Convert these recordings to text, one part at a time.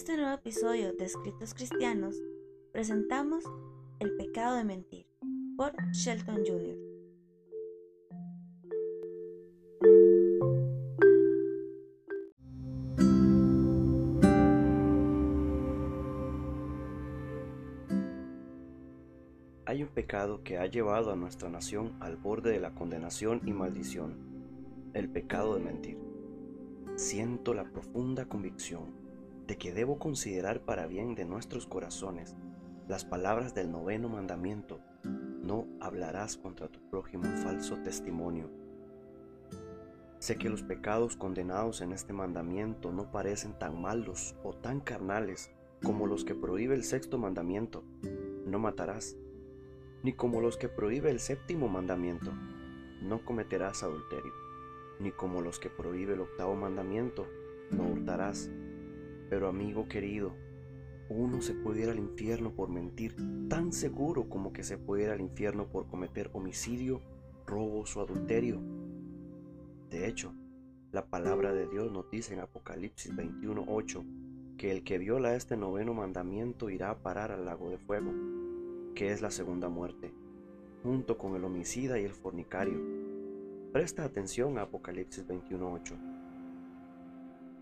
este nuevo episodio de Escritos Cristianos presentamos El pecado de mentir por Shelton Jr. Hay un pecado que ha llevado a nuestra nación al borde de la condenación y maldición, el pecado de mentir. Siento la profunda convicción de que debo considerar para bien de nuestros corazones las palabras del noveno mandamiento, no hablarás contra tu prójimo falso testimonio. Sé que los pecados condenados en este mandamiento no parecen tan malos o tan carnales como los que prohíbe el sexto mandamiento, no matarás, ni como los que prohíbe el séptimo mandamiento, no cometerás adulterio, ni como los que prohíbe el octavo mandamiento, no hurtarás pero amigo querido, uno se puede ir al infierno por mentir tan seguro como que se puede ir al infierno por cometer homicidio, robos o adulterio. De hecho, la palabra de Dios nos dice en Apocalipsis 21:8 que el que viola este noveno mandamiento irá a parar al lago de fuego, que es la segunda muerte, junto con el homicida y el fornicario. Presta atención a Apocalipsis 21:8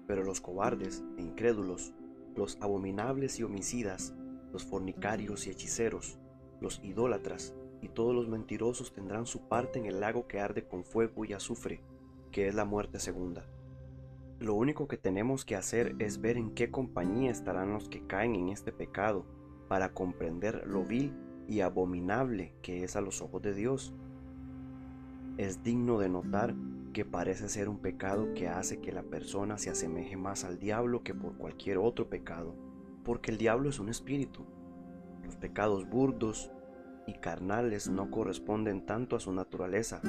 pero los cobardes e incrédulos, los abominables y homicidas, los fornicarios y hechiceros, los idólatras y todos los mentirosos tendrán su parte en el lago que arde con fuego y azufre, que es la muerte segunda. Lo único que tenemos que hacer es ver en qué compañía estarán los que caen en este pecado, para comprender lo vil y abominable que es a los ojos de Dios. Es digno de notar que parece ser un pecado que hace que la persona se asemeje más al diablo que por cualquier otro pecado, porque el diablo es un espíritu. Los pecados burdos y carnales no corresponden tanto a su naturaleza.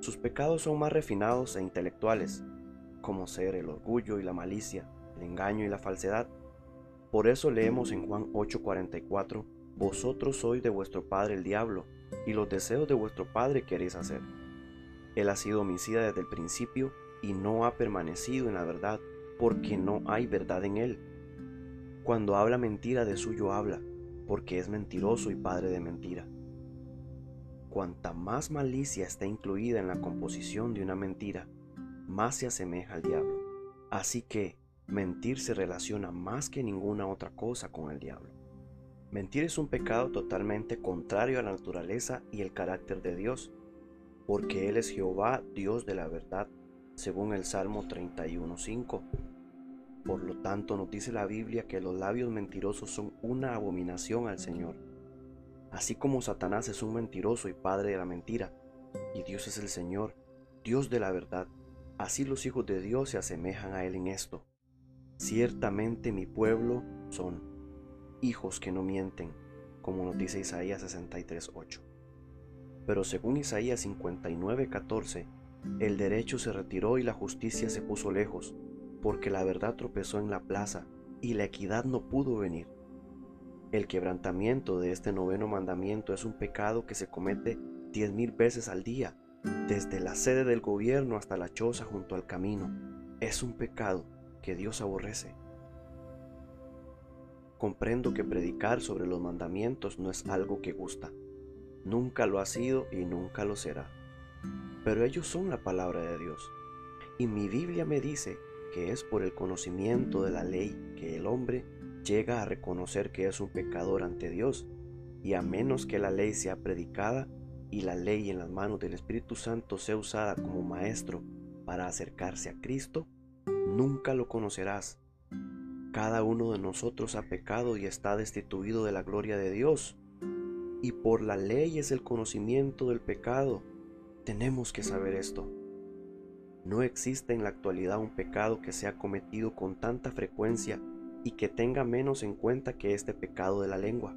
Sus pecados son más refinados e intelectuales, como ser el orgullo y la malicia, el engaño y la falsedad. Por eso leemos en Juan 8:44, Vosotros sois de vuestro padre el diablo, y los deseos de vuestro padre queréis hacer. Él ha sido homicida desde el principio y no ha permanecido en la verdad, porque no hay verdad en él. Cuando habla mentira de suyo habla, porque es mentiroso y padre de mentira. Cuanta más malicia está incluida en la composición de una mentira, más se asemeja al diablo. Así que mentir se relaciona más que ninguna otra cosa con el diablo. Mentir es un pecado totalmente contrario a la naturaleza y el carácter de Dios porque Él es Jehová, Dios de la verdad, según el Salmo 31.5. Por lo tanto, nos dice la Biblia que los labios mentirosos son una abominación al Señor. Así como Satanás es un mentiroso y padre de la mentira, y Dios es el Señor, Dios de la verdad, así los hijos de Dios se asemejan a Él en esto. Ciertamente mi pueblo son hijos que no mienten, como nos dice Isaías 63.8. Pero según Isaías 59:14, el derecho se retiró y la justicia se puso lejos, porque la verdad tropezó en la plaza y la equidad no pudo venir. El quebrantamiento de este noveno mandamiento es un pecado que se comete diez mil veces al día, desde la sede del gobierno hasta la choza junto al camino. Es un pecado que Dios aborrece. Comprendo que predicar sobre los mandamientos no es algo que gusta Nunca lo ha sido y nunca lo será. Pero ellos son la palabra de Dios. Y mi Biblia me dice que es por el conocimiento de la ley que el hombre llega a reconocer que es un pecador ante Dios. Y a menos que la ley sea predicada y la ley en las manos del Espíritu Santo sea usada como maestro para acercarse a Cristo, nunca lo conocerás. Cada uno de nosotros ha pecado y está destituido de la gloria de Dios y por la ley es el conocimiento del pecado. Tenemos que saber esto. No existe en la actualidad un pecado que sea cometido con tanta frecuencia y que tenga menos en cuenta que este pecado de la lengua.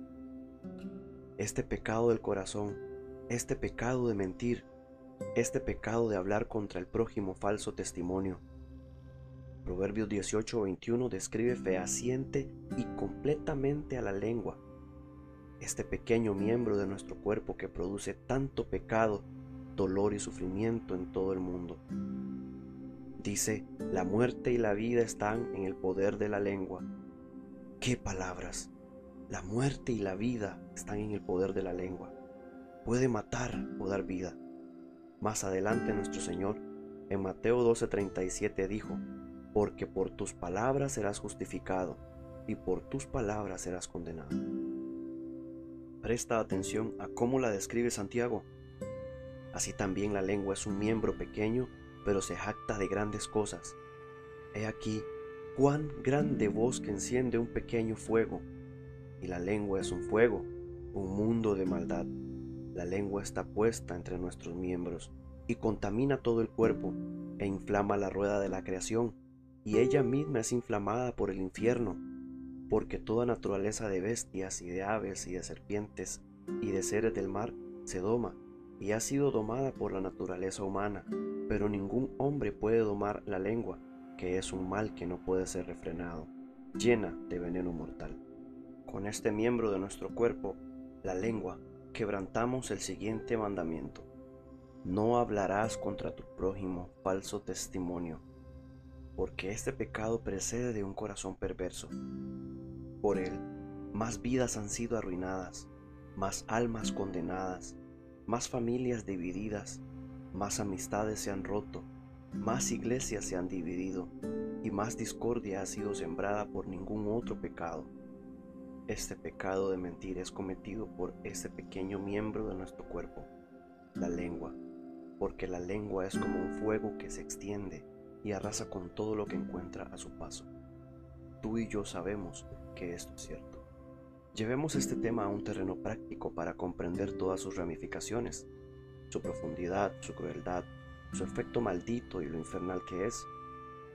Este pecado del corazón, este pecado de mentir, este pecado de hablar contra el prójimo falso testimonio. Proverbios 18:21 describe fehaciente y completamente a la lengua este pequeño miembro de nuestro cuerpo que produce tanto pecado, dolor y sufrimiento en todo el mundo. Dice, la muerte y la vida están en el poder de la lengua, ¡Qué palabras! La muerte y la vida están en el poder de la lengua. Puede matar o dar vida. Más adelante nuestro Señor, en Mateo 12:37 dijo, porque por tus palabras serás justificado y por tus palabras serás condenado. Presta atención a cómo la describe Santiago. Así también la lengua es un miembro pequeño, pero se jacta de grandes cosas. He aquí cuán grande voz que enciende un pequeño fuego. Y la lengua es un fuego, un mundo de maldad. La lengua está puesta entre nuestros miembros y contamina todo el cuerpo e inflama la rueda de la creación, y ella misma es inflamada por el infierno porque toda naturaleza de bestias y de aves y de serpientes y de seres del mar se doma y ha sido domada por la naturaleza humana, pero ningún hombre puede domar la lengua, que es un mal que no puede ser refrenado, llena de veneno mortal. Con este miembro de nuestro cuerpo, la lengua, quebrantamos el siguiente mandamiento. No hablarás contra tu prójimo falso testimonio, porque este pecado precede de un corazón perverso por él, más vidas han sido arruinadas, más almas condenadas, más familias divididas, más amistades se han roto, más iglesias se han dividido y más discordia ha sido sembrada por ningún otro pecado. Este pecado de mentir es cometido por este pequeño miembro de nuestro cuerpo, la lengua, porque la lengua es como un fuego que se extiende y arrasa con todo lo que encuentra a su paso. Tú y yo sabemos que esto es cierto. Llevemos este tema a un terreno práctico para comprender todas sus ramificaciones, su profundidad, su crueldad, su efecto maldito y lo infernal que es,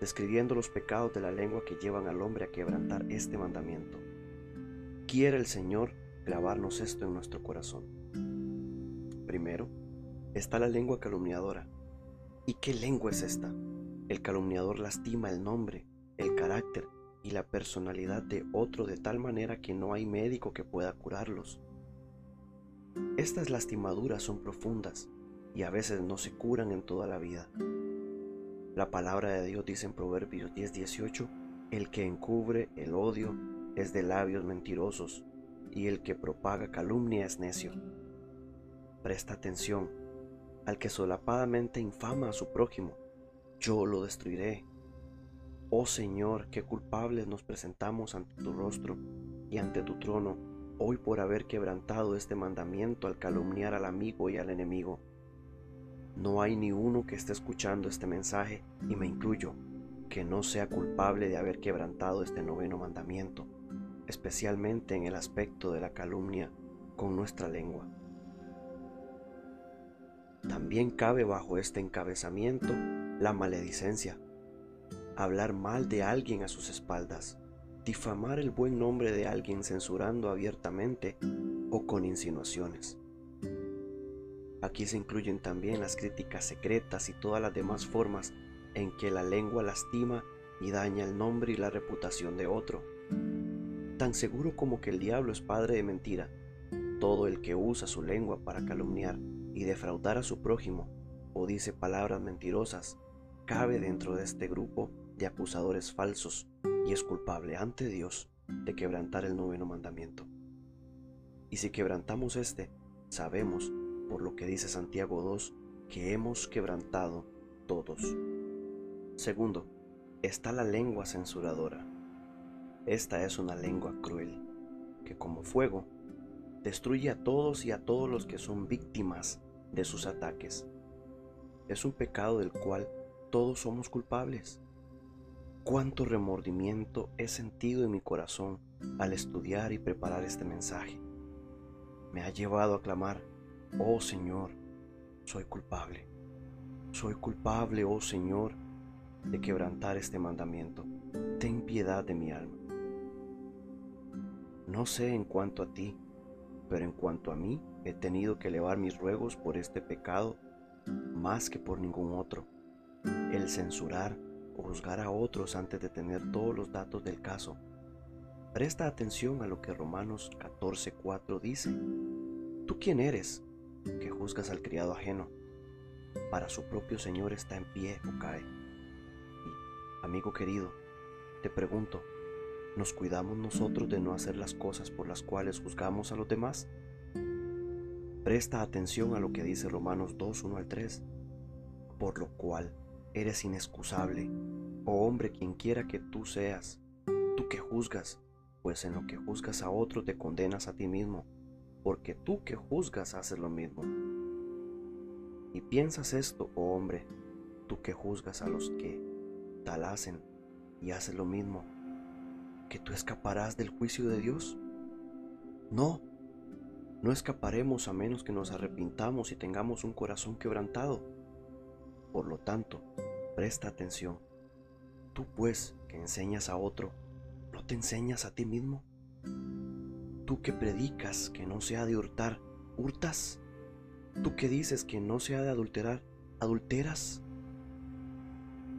describiendo los pecados de la lengua que llevan al hombre a quebrantar este mandamiento. Quiere el Señor grabarnos esto en nuestro corazón. Primero, está la lengua calumniadora. ¿Y qué lengua es esta? El calumniador lastima el nombre, el carácter y la personalidad de otro de tal manera que no hay médico que pueda curarlos. Estas lastimaduras son profundas y a veces no se curan en toda la vida. La palabra de Dios dice en Proverbios 10:18, el que encubre el odio es de labios mentirosos y el que propaga calumnia es necio. Presta atención, al que solapadamente infama a su prójimo, yo lo destruiré Oh Señor, qué culpables nos presentamos ante tu rostro y ante tu trono, hoy por haber quebrantado este mandamiento al calumniar al amigo y al enemigo. No hay ni uno que esté escuchando este mensaje, y me incluyo, que no sea culpable de haber quebrantado este noveno mandamiento, especialmente en el aspecto de la calumnia con nuestra lengua. También cabe bajo este encabezamiento la maledicencia hablar mal de alguien a sus espaldas, difamar el buen nombre de alguien censurando abiertamente o con insinuaciones. Aquí se incluyen también las críticas secretas y todas las demás formas en que la lengua lastima y daña el nombre y la reputación de otro. Tan seguro como que el diablo es padre de mentira, todo el que usa su lengua para calumniar y defraudar a su prójimo o dice palabras mentirosas cabe dentro de este grupo de acusadores falsos y es culpable ante Dios de quebrantar el noveno mandamiento. Y si quebrantamos este, sabemos, por lo que dice Santiago 2, que hemos quebrantado todos. Segundo, está la lengua censuradora. Esta es una lengua cruel, que como fuego, destruye a todos y a todos los que son víctimas de sus ataques. Es un pecado del cual todos somos culpables cuánto remordimiento he sentido en mi corazón al estudiar y preparar este mensaje. Me ha llevado a clamar, oh Señor, soy culpable. Soy culpable, oh Señor, de quebrantar este mandamiento. Ten piedad de mi alma. No sé en cuanto a ti, pero en cuanto a mí, he tenido que elevar mis ruegos por este pecado más que por ningún otro. El censurar o juzgar a otros antes de tener todos los datos del caso. Presta atención a lo que Romanos 14:4 dice. ¿Tú quién eres que juzgas al criado ajeno? Para su propio Señor está en pie o cae. Y, amigo querido, te pregunto, ¿Nos cuidamos nosotros de no hacer las cosas por las cuales juzgamos a los demás? Presta atención a lo que dice Romanos 2, 1 al 3, por lo cual eres inexcusable, oh hombre quien quiera que tú seas, tú que juzgas, pues en lo que juzgas a otro te condenas a ti mismo, porque tú que juzgas haces lo mismo. Y piensas esto, oh hombre, tú que juzgas a los que tal hacen y haces lo mismo, que tú escaparás del juicio de Dios? No, no escaparemos a menos que nos arrepintamos y tengamos un corazón quebrantado. Por lo tanto, presta atención. Tú pues que enseñas a otro, ¿no te enseñas a ti mismo? Tú que predicas que no se ha de hurtar, ¿hurtas? Tú que dices que no se ha de adulterar, ¿adulteras?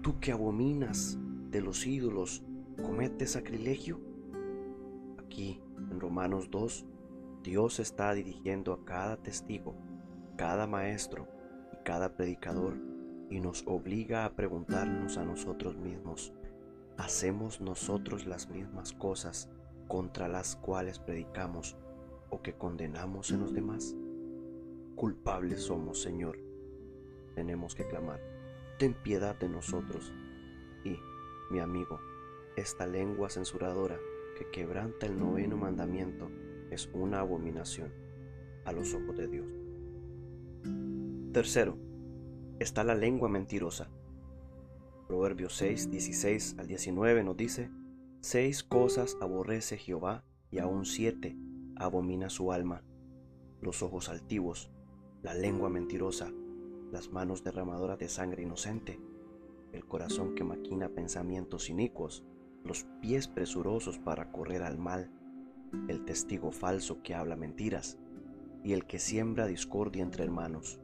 Tú que abominas de los ídolos, comete sacrilegio? Aquí, en Romanos 2, Dios está dirigiendo a cada testigo, cada maestro y cada predicador y nos obliga a preguntarnos a nosotros mismos, ¿hacemos nosotros las mismas cosas contra las cuales predicamos o que condenamos en los demás? Culpables somos, Señor. Tenemos que clamar, ten piedad de nosotros. Y, mi amigo, esta lengua censuradora que quebranta el noveno mandamiento es una abominación a los ojos de Dios. Tercero, está la lengua mentirosa. Proverbios 6, 16 al 19 nos dice, Seis cosas aborrece Jehová y aún siete abomina su alma, los ojos altivos, la lengua mentirosa, las manos derramadoras de sangre inocente, el corazón que maquina pensamientos inicuos, los pies presurosos para correr al mal, el testigo falso que habla mentiras, y el que siembra discordia entre hermanos.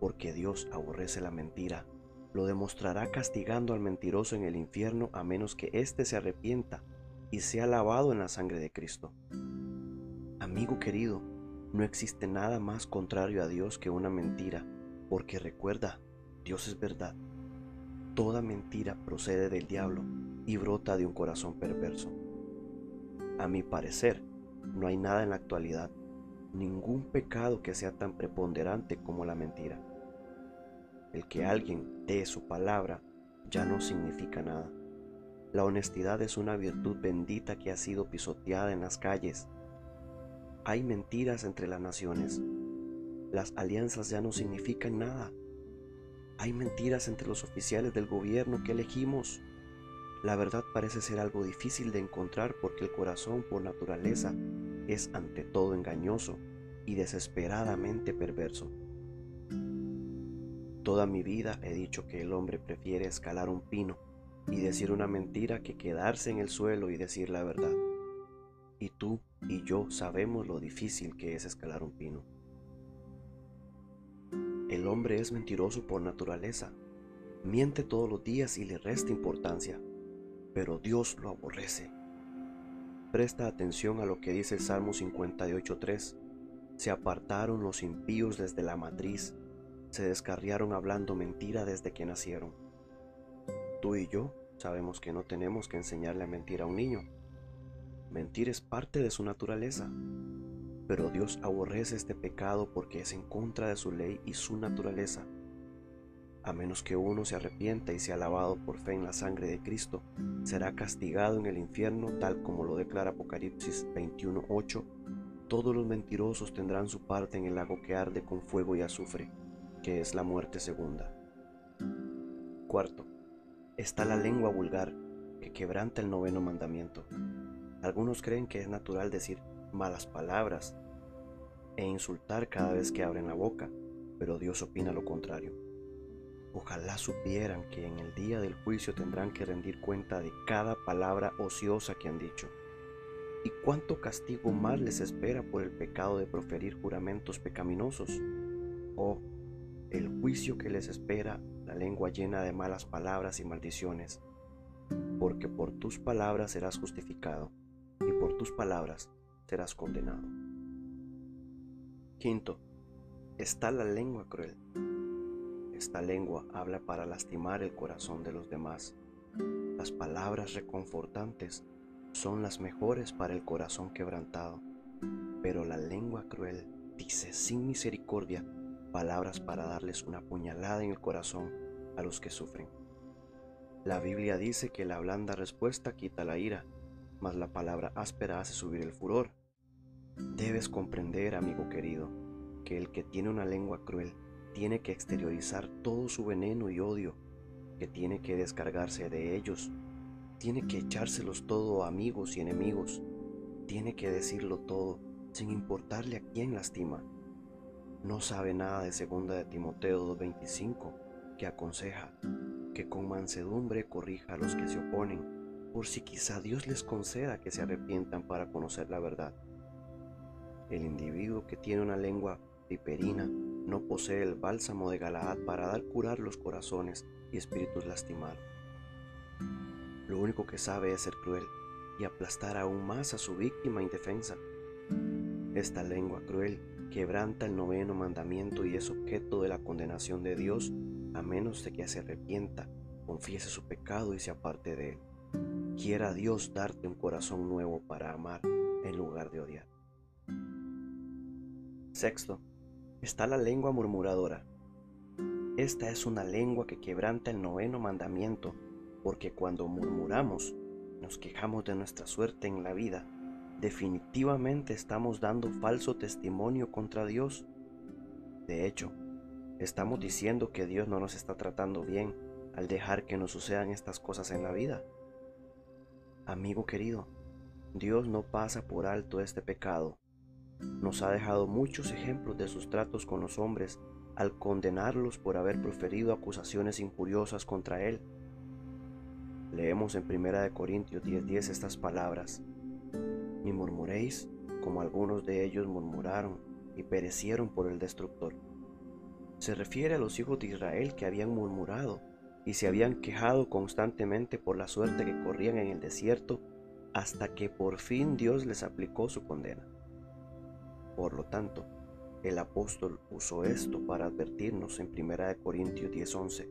Porque Dios aborrece la mentira, lo demostrará castigando al mentiroso en el infierno a menos que éste se arrepienta y sea lavado en la sangre de Cristo. Amigo querido, no existe nada más contrario a Dios que una mentira, porque recuerda, Dios es verdad. Toda mentira procede del diablo y brota de un corazón perverso. A mi parecer, no hay nada en la actualidad, ningún pecado que sea tan preponderante como la mentira. El que alguien dé su palabra ya no significa nada. La honestidad es una virtud bendita que ha sido pisoteada en las calles. Hay mentiras entre las naciones. Las alianzas ya no significan nada. Hay mentiras entre los oficiales del gobierno que elegimos. La verdad parece ser algo difícil de encontrar porque el corazón por naturaleza es ante todo engañoso y desesperadamente perverso. Toda mi vida he dicho que el hombre prefiere escalar un pino y decir una mentira que quedarse en el suelo y decir la verdad. Y tú y yo sabemos lo difícil que es escalar un pino. El hombre es mentiroso por naturaleza. Miente todos los días y le resta importancia, pero Dios lo aborrece. Presta atención a lo que dice el Salmo 58.3. Se apartaron los impíos desde la matriz, se descarriaron hablando mentira desde que nacieron. Tú y yo sabemos que no tenemos que enseñarle a mentir a un niño. Mentir es parte de su naturaleza. Pero Dios aborrece este pecado porque es en contra de su ley y su naturaleza. A menos que uno se arrepienta y sea lavado por fe en la sangre de Cristo, será castigado en el infierno tal como lo declara Apocalipsis 21.8. Todos los mentirosos tendrán su parte en el lago que arde con fuego y azufre, que es la muerte segunda. Cuarto, está la lengua vulgar que quebranta el noveno mandamiento. Algunos creen que es natural decir malas palabras e insultar cada vez que abren la boca, pero Dios opina lo contrario. Ojalá supieran que en el día del juicio tendrán que rendir cuenta de cada palabra ociosa que han dicho. ¿Y cuánto castigo más les espera por el pecado de proferir juramentos pecaminosos? Oh, el juicio que les espera la lengua llena de malas palabras y maldiciones, porque por tus palabras serás justificado y por tus palabras serás condenado. Quinto, está la lengua cruel. Esta lengua habla para lastimar el corazón de los demás. Las palabras reconfortantes son las mejores para el corazón quebrantado, pero la lengua cruel dice sin misericordia palabras para darles una puñalada en el corazón a los que sufren. La Biblia dice que la blanda respuesta quita la ira, mas la palabra áspera hace subir el furor. Debes comprender, amigo querido, que el que tiene una lengua cruel tiene que exteriorizar todo su veneno y odio, que tiene que descargarse de ellos, tiene que echárselos todo a amigos y enemigos, tiene que decirlo todo sin importarle a quién lastima. No sabe nada de segunda de Timoteo 2.25, que aconseja que con mansedumbre corrija a los que se oponen, por si quizá Dios les conceda que se arrepientan para conocer la verdad. El individuo que tiene una lengua viperina no posee el bálsamo de Galaad para dar curar los corazones y espíritus lastimados. Lo único que sabe es ser cruel y aplastar aún más a su víctima indefensa. Esta lengua cruel quebranta el noveno mandamiento y es objeto de la condenación de Dios a menos de que se arrepienta, confiese su pecado y se aparte de él. Quiera Dios darte un corazón nuevo para amar en lugar de odiar. Sexto, está la lengua murmuradora. Esta es una lengua que quebranta el noveno mandamiento, porque cuando murmuramos, nos quejamos de nuestra suerte en la vida, definitivamente estamos dando falso testimonio contra Dios. De hecho, estamos diciendo que Dios no nos está tratando bien al dejar que nos sucedan estas cosas en la vida. Amigo querido, Dios no pasa por alto este pecado nos ha dejado muchos ejemplos de sus tratos con los hombres al condenarlos por haber proferido acusaciones injuriosas contra él. Leemos en 1 Corintios 10:10 estas palabras, ni murmuréis como algunos de ellos murmuraron y perecieron por el destructor. Se refiere a los hijos de Israel que habían murmurado y se habían quejado constantemente por la suerte que corrían en el desierto hasta que por fin Dios les aplicó su condena. Por lo tanto, el apóstol usó esto para advertirnos en 1 Corintios 10:11.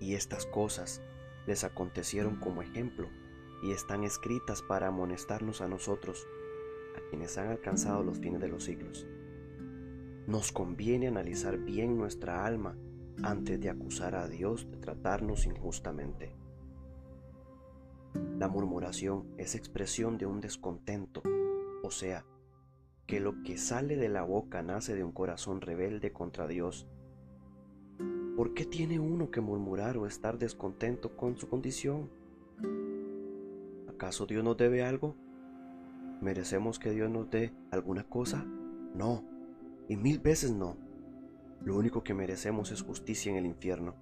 Y estas cosas les acontecieron como ejemplo y están escritas para amonestarnos a nosotros, a quienes han alcanzado los fines de los siglos. Nos conviene analizar bien nuestra alma antes de acusar a Dios de tratarnos injustamente. La murmuración es expresión de un descontento, o sea, que lo que sale de la boca nace de un corazón rebelde contra Dios. ¿Por qué tiene uno que murmurar o estar descontento con su condición? ¿Acaso Dios nos debe algo? ¿Merecemos que Dios nos dé alguna cosa? No, y mil veces no. Lo único que merecemos es justicia en el infierno.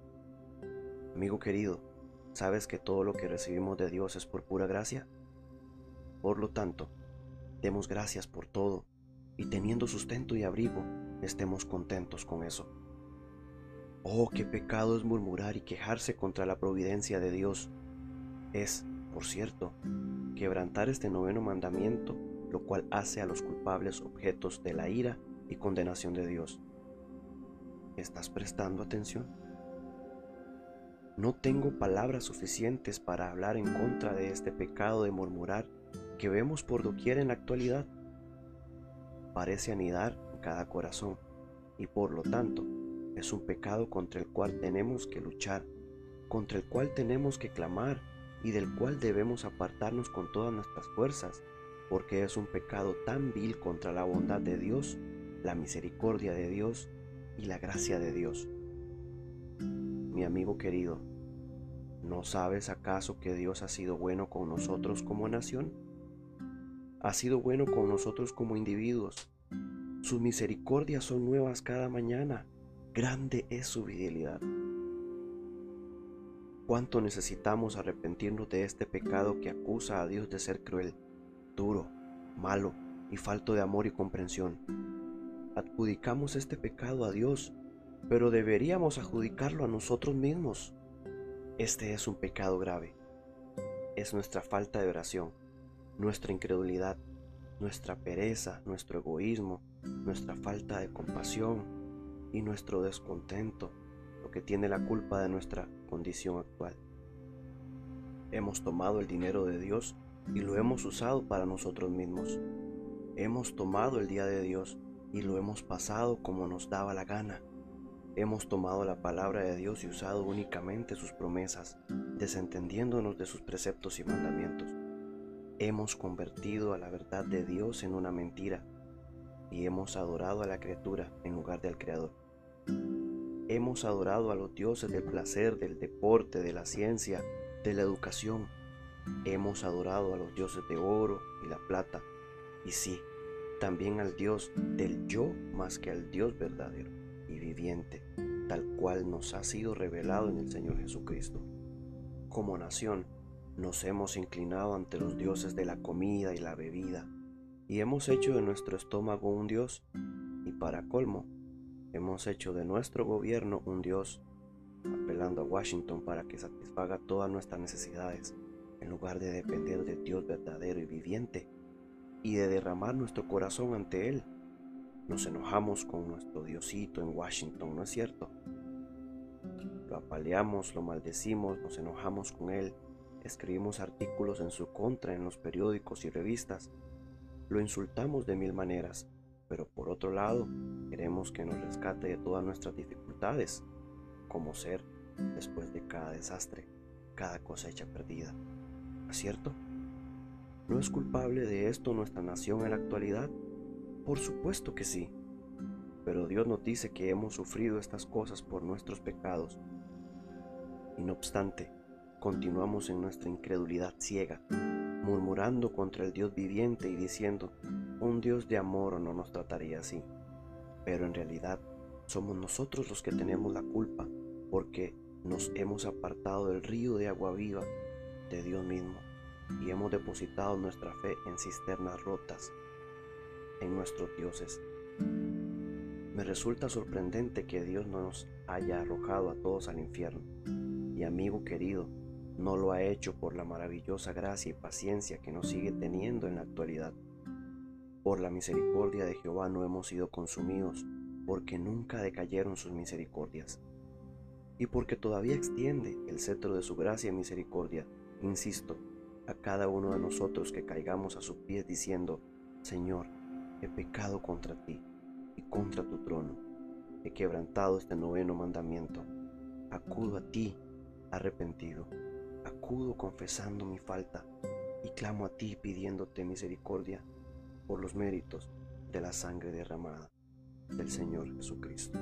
Amigo querido, ¿sabes que todo lo que recibimos de Dios es por pura gracia? Por lo tanto, demos gracias por todo y teniendo sustento y abrigo, estemos contentos con eso. Oh, qué pecado es murmurar y quejarse contra la providencia de Dios. Es, por cierto, quebrantar este noveno mandamiento, lo cual hace a los culpables objetos de la ira y condenación de Dios. ¿Estás prestando atención? No tengo palabras suficientes para hablar en contra de este pecado de murmurar que vemos por doquier en la actualidad parece anidar en cada corazón y por lo tanto es un pecado contra el cual tenemos que luchar, contra el cual tenemos que clamar y del cual debemos apartarnos con todas nuestras fuerzas, porque es un pecado tan vil contra la bondad de Dios, la misericordia de Dios y la gracia de Dios. Mi amigo querido, ¿no sabes acaso que Dios ha sido bueno con nosotros como nación? ha sido bueno con nosotros como individuos. Sus misericordias son nuevas cada mañana. Grande es su fidelidad. ¿Cuánto necesitamos arrepentirnos de este pecado que acusa a Dios de ser cruel, duro, malo y falto de amor y comprensión? Adjudicamos este pecado a Dios, pero deberíamos adjudicarlo a nosotros mismos. Este es un pecado grave. Es nuestra falta de oración nuestra incredulidad, nuestra pereza, nuestro egoísmo, nuestra falta de compasión y nuestro descontento, lo que tiene la culpa de nuestra condición actual. Hemos tomado el dinero de Dios y lo hemos usado para nosotros mismos. Hemos tomado el día de Dios y lo hemos pasado como nos daba la gana. Hemos tomado la palabra de Dios y usado únicamente sus promesas, desentendiéndonos de sus preceptos y mandamientos. Hemos convertido a la verdad de Dios en una mentira y hemos adorado a la criatura en lugar del Creador. Hemos adorado a los dioses del placer, del deporte, de la ciencia, de la educación. Hemos adorado a los dioses de oro y la plata. Y sí, también al Dios del yo más que al Dios verdadero y viviente, tal cual nos ha sido revelado en el Señor Jesucristo. Como nación, nos hemos inclinado ante los dioses de la comida y la bebida, y hemos hecho de nuestro estómago un Dios, y para colmo, hemos hecho de nuestro gobierno un Dios, apelando a Washington para que satisfaga todas nuestras necesidades, en lugar de depender del Dios verdadero y viviente, y de derramar nuestro corazón ante Él. Nos enojamos con nuestro Diosito en Washington, ¿no es cierto? Lo apaleamos, lo maldecimos, nos enojamos con Él, escribimos artículos en su contra en los periódicos y revistas, lo insultamos de mil maneras, pero por otro lado, queremos que nos rescate de todas nuestras dificultades, como ser después de cada desastre, cada cosecha perdida. ¿No es cierto? ¿No es culpable de esto nuestra nación en la actualidad? Por supuesto que sí. Pero Dios nos dice que hemos sufrido estas cosas por nuestros pecados. Y no obstante, continuamos en nuestra incredulidad ciega, murmurando contra el Dios viviente y diciendo, un Dios de amor no nos trataría así. Pero en realidad somos nosotros los que tenemos la culpa porque nos hemos apartado del río de agua viva de Dios mismo y hemos depositado nuestra fe en cisternas rotas, en nuestros dioses. Me resulta sorprendente que Dios no nos haya arrojado a todos al infierno. Y amigo querido, no lo ha hecho por la maravillosa gracia y paciencia que nos sigue teniendo en la actualidad. Por la misericordia de Jehová no hemos sido consumidos, porque nunca decayeron sus misericordias. Y porque todavía extiende el cetro de su gracia y misericordia, insisto, a cada uno de nosotros que caigamos a sus pies diciendo, Señor, he pecado contra ti y contra tu trono, he quebrantado este noveno mandamiento, acudo a ti arrepentido, acudo confesando mi falta y clamo a ti pidiéndote misericordia por los méritos de la sangre derramada del Señor Jesucristo.